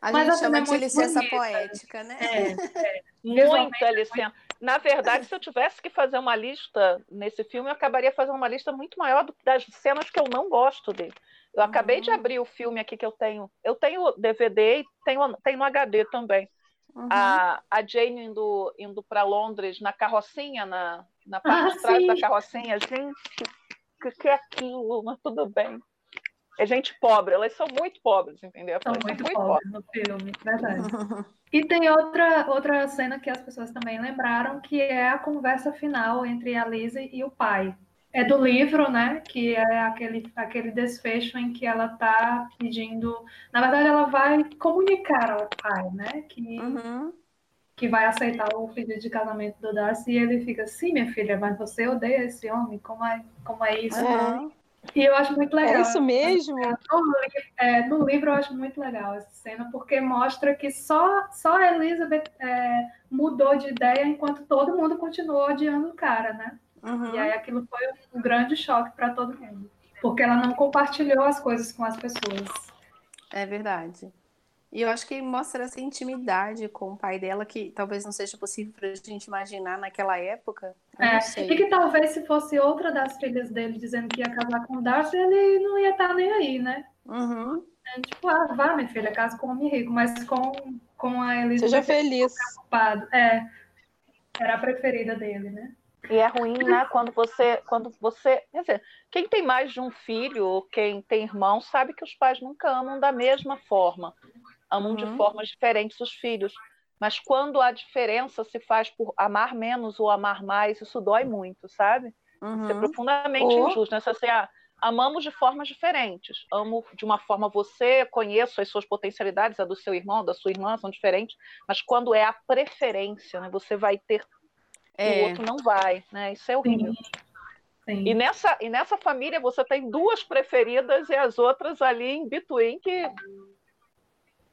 A Mas gente a chama é de muito licença bonita. poética, né? É, Muita Visualmente, licença. Na verdade, se eu tivesse que fazer uma lista nesse filme, eu acabaria fazendo uma lista muito maior do que das cenas que eu não gosto dele. Eu acabei de Uhum. abrir o filme aqui que eu tenho. Eu tenho DVD e tenho, tenho no HD também. Uhum. A, a Jane indo, indo para Londres na carrocinha, na, na parte Ah, de trás sim. da carrocinha. Gente, o que, que é aquilo? Mas tudo bem. É gente pobre, elas são muito pobres, entendeu? são Elas muito pobres no filme, verdade. E tem outra, outra cena que as pessoas também lembraram, que é a conversa final entre a Lizzie e o pai. É do livro, né? Que é aquele, aquele desfecho em que ela está pedindo. Na verdade, ela vai comunicar ao pai, né? Que, Uhum. que vai aceitar o pedido de casamento do Darcy. E ele fica assim, minha filha, mas você odeia esse homem? Como é, como é isso? Uhum. E eu acho muito legal. É isso mesmo? No, é, no livro eu acho muito legal essa cena, porque mostra que só, só a Elizabeth é, mudou de ideia enquanto todo mundo continuou odiando o cara, né? Uhum. E aí aquilo foi um grande choque para todo mundo. Porque ela não compartilhou as coisas com as pessoas. É verdade. E eu acho que mostra essa intimidade com o pai dela, que talvez não seja possível para a gente imaginar naquela época. É. E que talvez se fosse outra das filhas dele dizendo que ia casar com o Darcy, ele não ia estar nem aí, né? Uhum. É, tipo, ah, vá, minha filha, casa com um homem rico, mas com, com a Elizabeth Seja feliz. ocupado. É, era a preferida dele, né? E é ruim, né? Quando você, quando você, quer dizer, quem tem mais de um filho ou quem tem irmão sabe que os pais nunca amam da mesma forma, amam de Uhum. formas diferentes os filhos. Mas quando a diferença se faz por amar menos ou amar mais, isso dói muito, sabe? Isso é Uhum. profundamente Ou- injusto, né? Você, assim, ah, amamos de formas diferentes. Amo de uma forma você, conheço as suas potencialidades, a do seu irmão, da sua irmã, são diferentes, mas quando é a preferência, né? Você vai ter e o É. outro não vai, né? Isso é horrível. Sim. E nessa, e nessa família você tem duas preferidas e as outras ali em between que.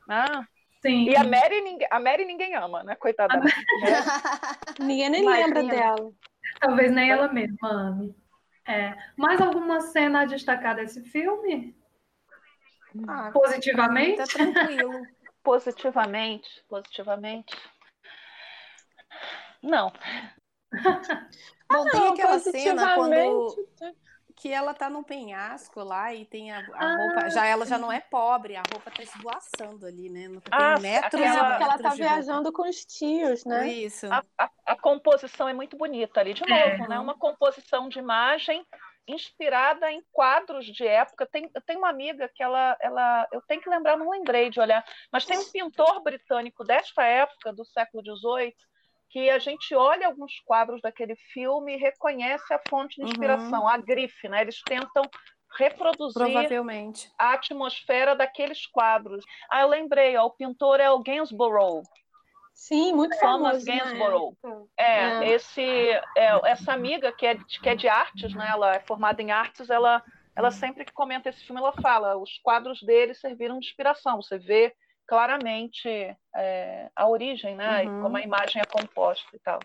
Ah, Sim. e a Mary, ninguém, a Mary ninguém ama, né? Coitada. da Mary. Ninguém nem Imagina. lembra dela. Talvez nem ela mesma ame. É. Mais alguma cena a destacar desse filme? Ah, Positivamente? Tá tranquilo. Positivamente, positivamente. Não. Bom, ah, tem não, aquela cena quando que ela tá num penhasco lá e tem a, a ah, roupa. Já ela já não é pobre, a roupa tá esvoaçando ali, né? Não tem ah, metros aquela... porque ela tá viajando com os tios, né? Isso. A, a, a, composição é muito bonita ali, de novo, é. né? Uma composição de imagem inspirada em quadros de época. Tem, eu tenho uma amiga que ela, ela, eu tenho que lembrar, não lembrei de olhar, mas tem um pintor britânico desta época, do século XVIII, que a gente olha alguns quadros daquele filme e reconhece a fonte de uhum. inspiração, uhum. a grife, né? Eles tentam reproduzir a atmosfera daqueles quadros. Ah, eu lembrei, ó, o pintor é o Gainsborough. Sim, muito Thomas famoso. Gainsborough. É, é, esse, é, essa amiga que é, que é de artes, né? Ela é formada em artes, ela, ela sempre que comenta esse filme, ela fala, os quadros dele serviram de inspiração. Você vê claramente é, a origem, né? Uhum. como a imagem é composta e tal.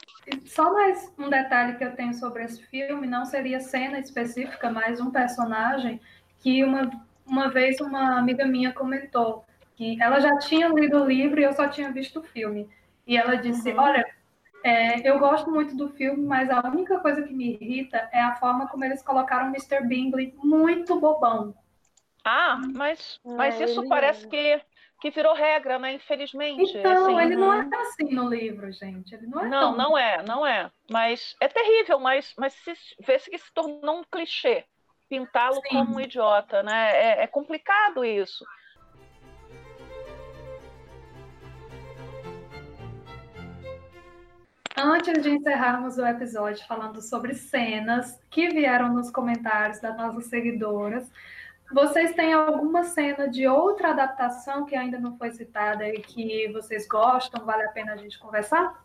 Só mais um detalhe que eu tenho sobre esse filme, não seria cena específica, mas um personagem que uma, uma vez uma amiga minha comentou que ela já tinha lido o livro e eu só tinha visto o filme. E ela disse, uhum. olha, é, eu gosto muito do filme, mas a única coisa que me irrita é a forma como eles colocaram o Mr. Bingley muito bobão. Ah, mas, mas é, isso parece que que virou regra, né? Infelizmente. Então, assim, ele não é assim no livro, gente. Ele não é. Não, tão... não é, não é. Mas é terrível, mas, mas se vê-se que se tornou um clichê pintá-lo como um idiota, né? É, é complicado isso. Antes de encerrarmos o episódio falando sobre cenas que vieram nos comentários das nossas seguidoras, vocês têm alguma cena de outra adaptação que ainda não foi citada e que vocês gostam? Vale a pena a gente conversar?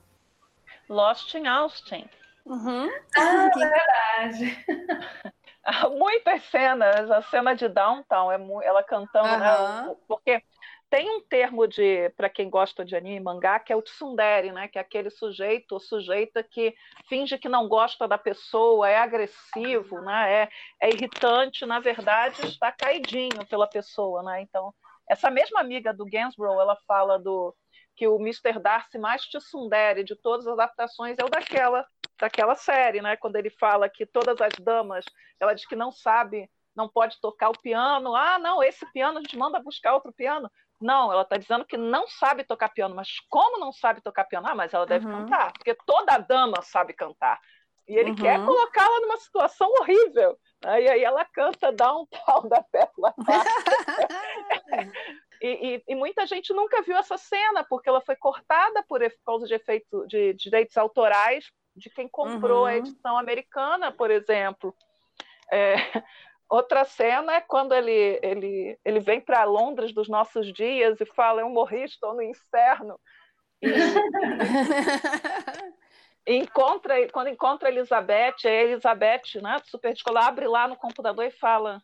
Lost in Austin. Uhum. Ah, que... verdade. Muitas cenas. A cena de Downtown, é ela cantando, uhum. né? Porque tem um termo de para quem gosta de anime e mangá que é o tsundere, né? Que é aquele sujeito ou sujeita que finge que não gosta da pessoa, é agressivo, né? É, é irritante, na verdade está caidinho pela pessoa, né? Então essa mesma amiga do Gainsborough, ela fala do que o Mr. Darcy mais tsundere de todas as adaptações é o daquela daquela série, né? Quando ele fala que todas as damas, ela diz que não sabe não pode tocar o piano. Ah, não, esse piano a gente manda buscar outro piano. Não, ela está dizendo que não sabe tocar piano, mas como não sabe tocar piano? Ah, mas ela deve uhum. cantar, porque toda dama sabe cantar. E ele uhum. quer colocá-la numa situação horrível. Né? E aí ela canta Downtown da Pétala e, e, e, muita gente nunca viu essa cena, porque ela foi cortada por, por causa de, efeito, de, de direitos autorais de quem comprou uhum. a edição americana, por exemplo. É, Outra cena é quando ele, ele, ele vem para Londres dos nossos dias e fala: Eu morri, estou no inferno. E, encontra, quando encontra a Elizabeth, a Elizabeth, né, super escolar, abre lá no computador e fala: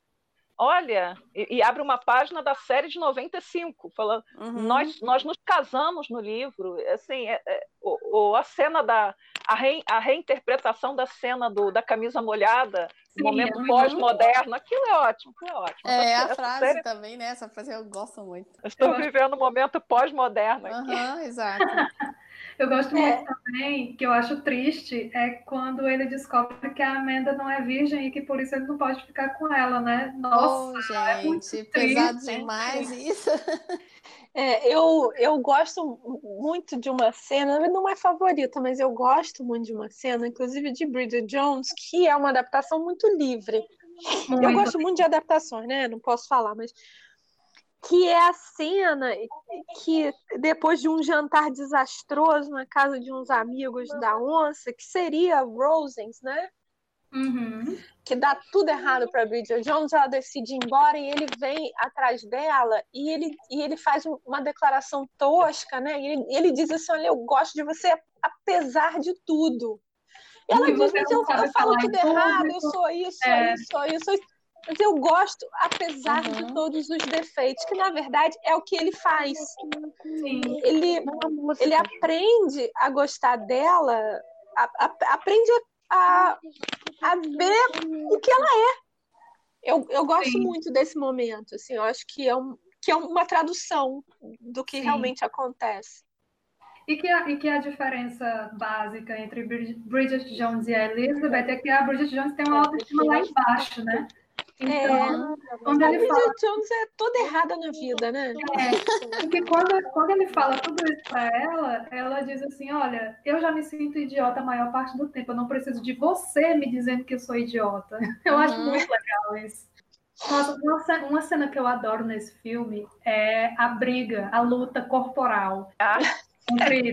olha, e, e, abre uma página da série de 95, falando, uhum. nós, nós nos casamos no livro, assim, é, é, o, o, a cena da, a, re, a reinterpretação da cena do, da camisa molhada, Sim, momento é pós-moderno, aquilo é ótimo, aquilo é ótimo. É, essa, a frase série... também, né, essa frase eu gosto muito. Estou eu vivendo um momento pós-moderno aqui. Uhum, exato. Eu gosto é. muito também, que eu acho triste, é quando ele descobre que a Amanda não é virgem e que por isso ele não pode ficar com ela, né? Nossa, oh, gente, é pesado triste, demais isso. É, eu, eu gosto muito de uma cena, não é favorita, mas eu gosto muito de uma cena, inclusive de Bridget Jones, que é uma adaptação muito livre. Muito. Eu gosto muito de adaptações, né? Não posso falar, mas que é a cena que depois de um jantar desastroso na casa de uns amigos da onça, que seria Rosens, né? Uhum. Que dá tudo errado para Bridget Jones, ela decide ir embora e ele vem atrás dela e ele, e ele faz uma declaração tosca, né? E ele, ele diz assim: Olha, eu gosto de você apesar de tudo. E ela e diz: Mas eu, eu falo tudo errado, eu sou isso, é. isso, sou isso, sou isso. Mas eu gosto, apesar uhum. de todos os defeitos, que na verdade é o que ele faz. Sim. Ele, ele aprende a gostar dela, a, a, aprende a, a ver o que ela é. Eu, eu gosto Sim. muito desse momento, assim, eu acho que é, um, que é uma tradução do que Sim. realmente acontece. E que, a, e que a diferença básica entre Bridget Jones e a Elizabeth é que a Bridget Jones tem uma autoestima lá embaixo, né? Então, é, quando ele fala... Jones é toda errada na vida, né? É, porque quando, quando ele fala tudo isso para ela, ela diz assim: Olha, eu já me sinto idiota a maior parte do tempo, eu não preciso de você me dizendo que eu sou idiota. Eu uhum. acho muito legal isso. Nossa, uma, uma cena que eu adoro nesse filme é a briga, a luta corporal. Ah. Também.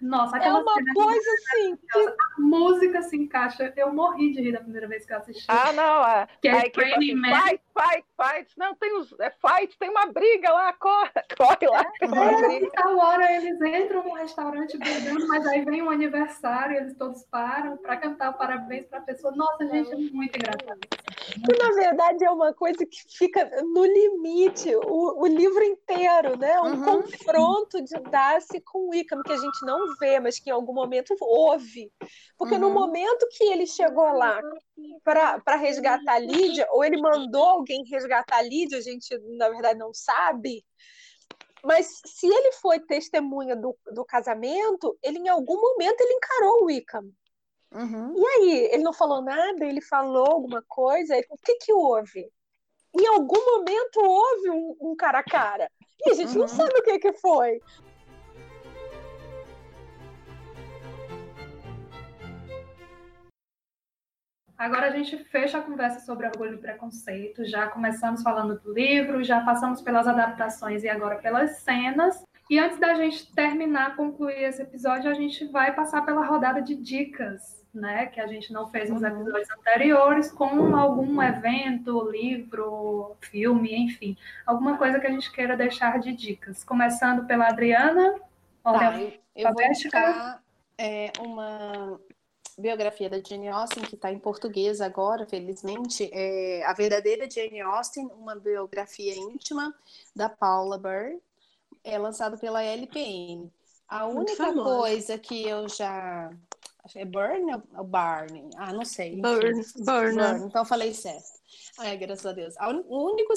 Nossa, é uma coisa assim. Que... A música se encaixa. Eu morri de rir da primeira vez que eu assisti. Ah, não. É, que é assim, Man. Fight, fight, fight. Não, tem os. É fight, tem uma briga lá, corre, corre lá. É, é, tal hora eles entram no restaurante brigando, mas aí vem um aniversário, eles todos param para cantar parabéns para a pessoa. Nossa, gente, é muito engraçado. Que na verdade é uma coisa que fica no limite, o, o livro inteiro, né? Um uhum confronto de Darcy com Wickham, que a gente não vê, mas que em algum momento houve. Porque uhum. no momento que ele chegou lá para resgatar a Lídia, ou ele mandou alguém resgatar a Lídia, a gente na verdade não sabe. Mas se ele foi testemunha do, do casamento, ele em algum momento ele encarou o Wickham. Uhum. E aí, ele não falou nada, ele falou alguma coisa, o que que houve? Em algum momento houve um, um cara a cara. E a gente uhum. não sabe o que, que foi. Agora a gente fecha a conversa sobre orgulho e preconceito. Já começamos falando do livro, já passamos pelas adaptações e agora pelas cenas. E antes da gente terminar, concluir esse episódio, a gente vai passar pela rodada de dicas né, que a gente não fez nos uhum. episódios anteriores, com algum evento, livro, filme, enfim, alguma coisa que a gente queira deixar de dicas. Começando pela Adriana. Tá, eu, eu vou indicar é, uma biografia da Jane Austen, que está em português agora, felizmente, é A Verdadeira Jane Austen, uma biografia íntima da Paula Burr, é lançado pela LPN. A única coisa que eu já é Burn ou Barney? Ah, não sei. Burn, Burn. Burn. Então eu falei certo. Ai, graças a Deus. O único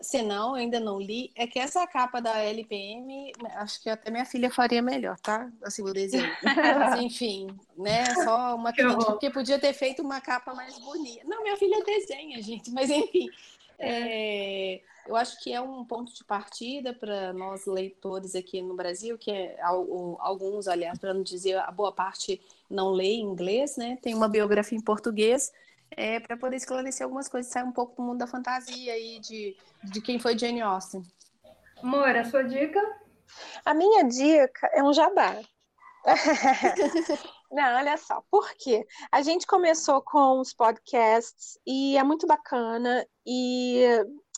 senão, eu ainda não li, é que essa capa da LPM, acho que até minha filha faria melhor, tá? Assim, o desenho. Mas, enfim, né? Só uma crítica, porque podia ter feito uma capa mais bonita. Não, minha filha desenha, gente, mas enfim. É, eu acho que é um ponto de partida para nós leitores aqui no Brasil, que é alguns, aliás, para não dizer a boa parte não lê inglês, né? Tem uma biografia em português é, para poder esclarecer algumas coisas, sair um pouco do mundo da fantasia e de, de quem foi Jane Austen. Moira, a sua dica? A minha dica é um jabá. Não, olha só, por quê? A gente começou com os podcasts e é muito bacana, e,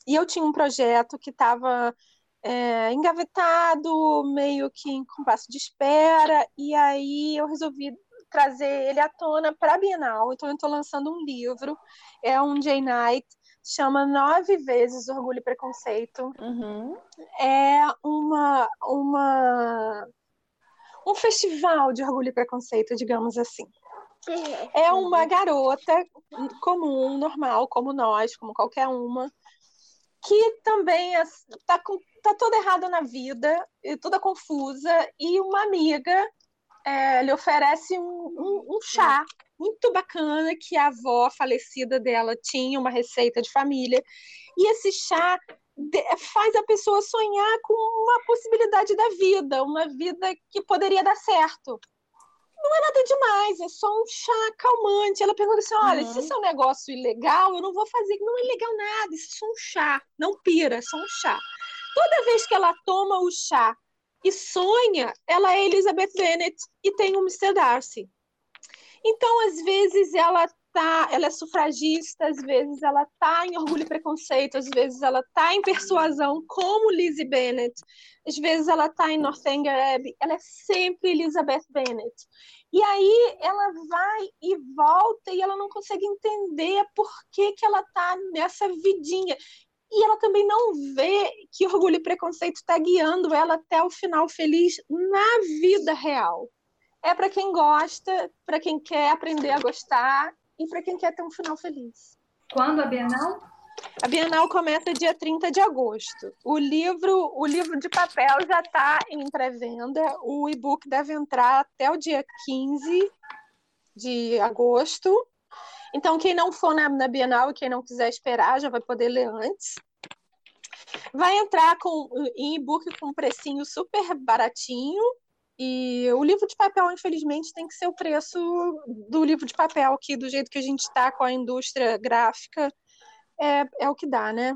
e eu tinha um projeto que estava é, engavetado, meio que em compasso de espera, e aí eu resolvi trazer ele à tona para a Bienal. Então, eu estou lançando um livro, é um J-Night, chama Nove Vezes Orgulho e Preconceito. Uhum. É uma, uma, um festival de orgulho e preconceito, digamos assim. É uma garota comum, normal, como nós, como qualquer uma, que também está tá toda errada na vida, toda confusa, e uma amiga é, lhe oferece um, um, um, chá muito bacana que a avó falecida dela tinha, uma receita de família. E esse chá faz a pessoa sonhar com uma possibilidade da vida, uma vida que poderia dar certo. Não é nada demais, é só um chá calmante. Ela pergunta assim: olha, uhum. se isso é um negócio ilegal, eu não vou fazer. Não é legal nada, isso é só um chá. Não pira, é só um chá. Toda vez que ela toma o chá e sonha, ela é Elizabeth Bennet e tem um Mr. Darcy. Então, às vezes, ela tá, ela é sufragista, às vezes ela tá em orgulho e preconceito, às vezes ela tá em persuasão, como Lizzie Bennet, às vezes ela tá em Northanger Abbey, ela é sempre Elizabeth Bennet. E aí ela vai e volta e ela não consegue entender por que, que ela tá nessa vidinha. E ela também não vê que orgulho e preconceito está guiando ela até o final feliz na vida real. é para quem gosta, para quem quer aprender a gostar e para quem quer ter um final feliz. Quando a Bienal? A Bienal começa dia 30 de agosto. O livro, o livro de papel já está em pré-venda. O e-book deve entrar até o dia 15 de agosto. Então, quem não for na, na Bienal e quem não quiser esperar, já vai poder ler antes. Vai entrar com, em e-book com um precinho super baratinho. E o livro de papel, infelizmente, tem que ser o preço do livro de papel, que do jeito que a gente está com a indústria gráfica, é, é o que dá, né?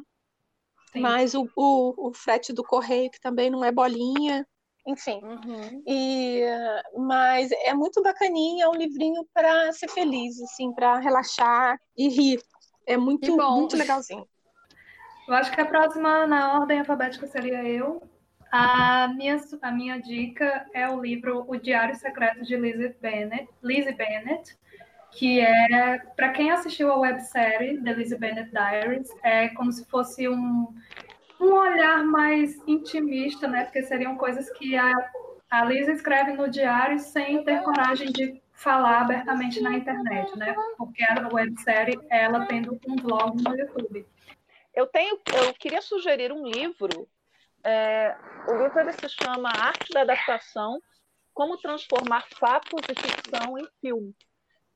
Sim. Mas o, o, o frete do correio, que também não é bolinha, enfim. Uhum. E, mas é muito bacaninha, é um livrinho para ser feliz, assim, para relaxar e rir. É muito, muito legalzinho. Eu acho que a próxima na ordem alfabética seria eu. A minha, a minha dica é o livro O Diário Secreto de Lizzie Bennett, Lizzie Bennett que é, para quem assistiu a websérie The Lizzie Bennett Diaries, é como se fosse um, um olhar mais intimista, né? Porque seriam coisas que a, a Lizzie escreve no diário sem ter coragem de falar abertamente na internet, né? Porque a websérie ela tendo um vlog no YouTube. Eu tenho, eu queria sugerir um livro. É, o livro se chama Arte da Adaptação: Como transformar fatos e ficção em filme.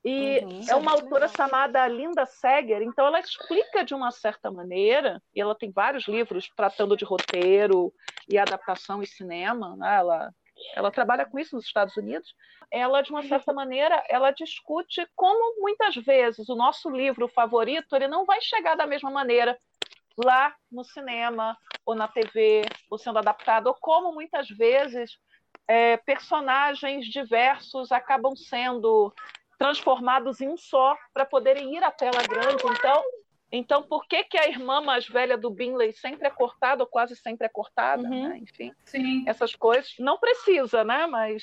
E uhum, é uma autora legal. chamada Linda Seger, então ela explica de uma certa maneira, e ela tem vários livros tratando de roteiro e adaptação e cinema, né? ela, ela trabalha com isso nos Estados Unidos. Ela, de uma certa maneira, ela discute como muitas vezes o nosso livro favorito ele não vai chegar da mesma maneira lá no cinema ou na TV, ou sendo adaptado, ou como muitas vezes é, personagens diversos acabam sendo transformados em um só para poderem ir à tela grande. Então, então por que, que a irmã mais velha do Binley sempre é cortada, ou quase sempre é cortada? Uhum. Né? Enfim, Sim. essas coisas. Não precisa, né? Mas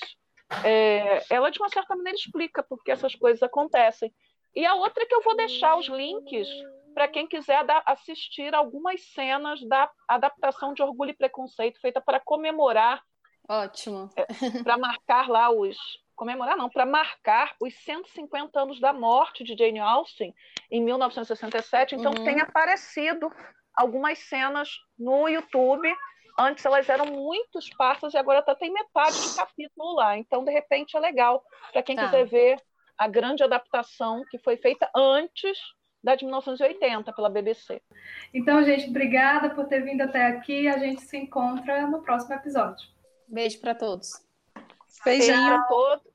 é, ela, de uma certa maneira, explica por que essas coisas acontecem. E a outra é que eu vou deixar os links para quem quiser assistir algumas cenas da adaptação de Orgulho e Preconceito feita para comemorar. Ótimo. É, para marcar lá os, comemorar não, para marcar os 150 anos da morte de Jane Austen em 1967. Então uhum. tem aparecido algumas cenas no YouTube. Antes elas eram muito esparsas e agora tá, tem metade de capítulo lá. Então, de repente, é legal para quem tá. quiser ver a grande adaptação que foi feita antes da de 1980 pela BBC. Então, gente, obrigada por ter vindo até aqui. A gente se encontra no próximo episódio. Beijo para todos. Beijinho para todos.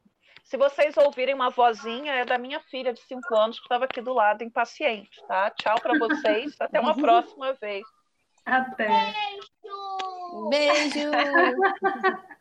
Se vocês ouvirem uma vozinha, é da minha filha de 5 anos que estava aqui do lado, impaciente, tá? Tchau para vocês. Até uma próxima vez. Até. Beijo. Beijo.